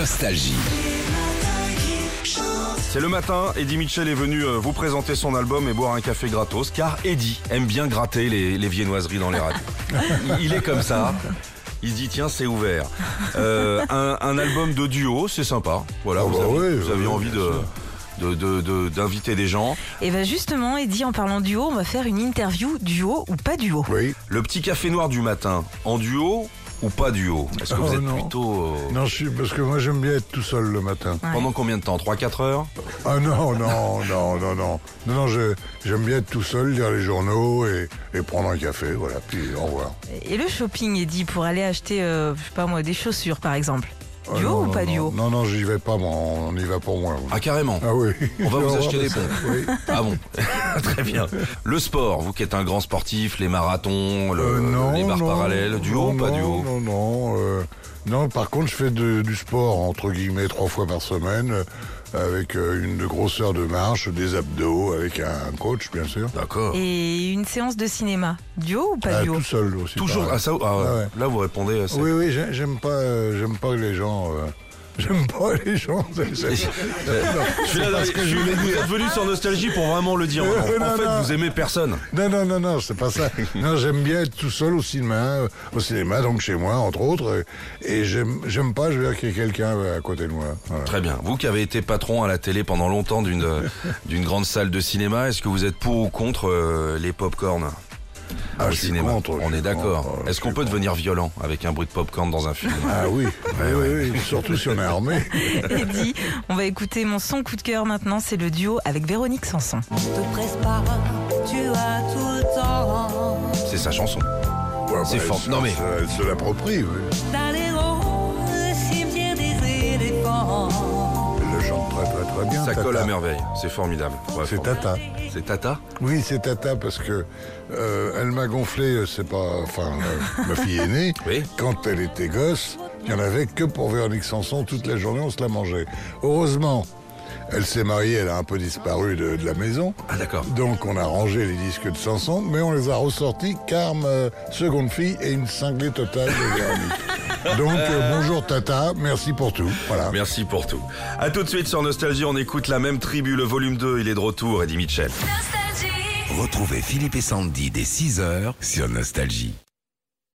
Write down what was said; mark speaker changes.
Speaker 1: Nostalgie.
Speaker 2: C'est le matin, Eddie Mitchell est venu euh, vous présenter son album et boire un café gratos, car Eddie aime bien gratter les, les viennoiseries dans les radios. Il- Il est comme ça. Il se dit tiens c'est ouvert. Euh, un, un album de duo, c'est sympa. Voilà,
Speaker 3: Ah
Speaker 2: vous,
Speaker 3: bah
Speaker 2: avez- vous
Speaker 3: oui,
Speaker 2: aviez envie
Speaker 3: bien
Speaker 2: de
Speaker 3: sûr.
Speaker 2: de- de- de- d'inviter des gens.
Speaker 4: Et ben justement, Eddie, en parlant duo, on va faire une interview duo ou pas duo?
Speaker 3: Oui.
Speaker 2: Le petit café noir du matin, en duo ou pas duo Est-ce que vous
Speaker 3: Oh,
Speaker 2: êtes
Speaker 3: non.
Speaker 2: plutôt... euh,
Speaker 3: Non, je suis, parce que moi j'aime bien être tout seul le matin.
Speaker 4: Ouais.
Speaker 2: Pendant combien de temps? 3-4 heures?
Speaker 3: Ah non, non, non, non, non. Non, non, je- j'aime bien être tout seul, lire les journaux et, et prendre un café, voilà, puis au revoir.
Speaker 4: Et le shopping, Eddie, pour aller acheter, euh, je sais pas moi, des chaussures par exemple.
Speaker 3: Ah
Speaker 4: Duo
Speaker 3: non,
Speaker 4: ou
Speaker 3: non,
Speaker 4: pas
Speaker 3: non.
Speaker 4: duo
Speaker 3: Non, non, j'y vais pas, moi, on y va pour moi.
Speaker 2: Ah carrément
Speaker 3: Ah oui.
Speaker 2: On va vous acheter des pompes.
Speaker 3: Oui.
Speaker 2: Ah bon, très bien. Le sport, vous qui êtes un grand sportif, les marathons, le-
Speaker 3: Euh, non,
Speaker 2: les barres
Speaker 3: non,
Speaker 2: parallèles, duo
Speaker 3: non,
Speaker 2: ou pas
Speaker 3: non,
Speaker 2: duo
Speaker 3: Non, non, euh, non. Par contre, je fais de- du sport entre guillemets trois fois par semaine, euh, avec euh, une grosseur de marche, des abdos, avec un coach bien sûr.
Speaker 2: D'accord.
Speaker 4: Et une séance de cinéma, duo ou pas
Speaker 3: Ah,
Speaker 4: duo
Speaker 3: tout seul aussi.
Speaker 2: Toujours
Speaker 3: pareil.
Speaker 2: ah, ça, ah,
Speaker 3: Ah ouais.
Speaker 2: Là, vous répondez. euh, c'est-
Speaker 3: Oui, oui, j'ai- j'aime pas, euh, j'aime pas les gens. euh, j'aime pas les gens.
Speaker 2: Je suis venu sur Nostalgie pour vraiment le dire.
Speaker 3: Euh,
Speaker 2: en
Speaker 3: non,
Speaker 2: fait,
Speaker 3: non.
Speaker 2: vous aimez personne.
Speaker 3: Non, non, non, non, c'est pas ça. Non, j'aime bien être tout seul au cinéma, euh, au cinéma, donc chez moi, entre autres. Et j'aime, j'aime pas, je veux dire qu'il y ait quelqu'un euh, à côté de moi. Voilà.
Speaker 2: Très bien. Vous qui avez été patron à la télé pendant longtemps d'une grande salle de cinéma, est-ce que vous êtes pour ou contre euh, les pop-corn
Speaker 3: Ah,
Speaker 2: au cinéma
Speaker 3: contre,
Speaker 2: On est d'accord. Est-ce qu'on peut devenir violent avec un bruit de pop-corn dans un film
Speaker 3: Ah oui, oui, oui, oui, surtout si on est armé.
Speaker 4: Eddie, on va écouter mon son coup de cœur maintenant, c'est le duo avec Véronique Sanson.
Speaker 2: C'est sa chanson.
Speaker 3: Ouais,
Speaker 2: C'est
Speaker 3: bah,
Speaker 2: fort.
Speaker 3: elle
Speaker 2: Non,
Speaker 3: se-
Speaker 2: mais-
Speaker 3: Elle se l'approprie, oui. Bien.
Speaker 2: Ça
Speaker 3: Tata.
Speaker 2: colle à merveille. C'est formidable. Ouais,
Speaker 3: C'est. Tata.
Speaker 2: C'est Tata
Speaker 3: Oui, c'est Tata parce que euh, elle m'a gonflé, euh, c'est pas, enfin, euh, ma fille aînée.
Speaker 2: Oui.
Speaker 3: Quand elle était gosse, il y en avait que pour Véronique Sanson toute la journée, on se la mangeait. Heureusement, elle s'est mariée, elle a un peu disparu de, de la maison.
Speaker 2: Ah d'accord.
Speaker 3: Donc on a rangé les disques de Sanson, mais on les a ressortis car ma seconde fille est une cinglée totale de Véronique. Donc euh, bonjour Tata, merci pour tout. Voilà.
Speaker 2: Merci pour tout. À tout de suite sur Nostalgie, on écoute la même tribu, le volume 2, il est de retour, Eddie Mitchell.
Speaker 1: Retrouvez Philippe et Sandy dès 6h sur Nostalgie.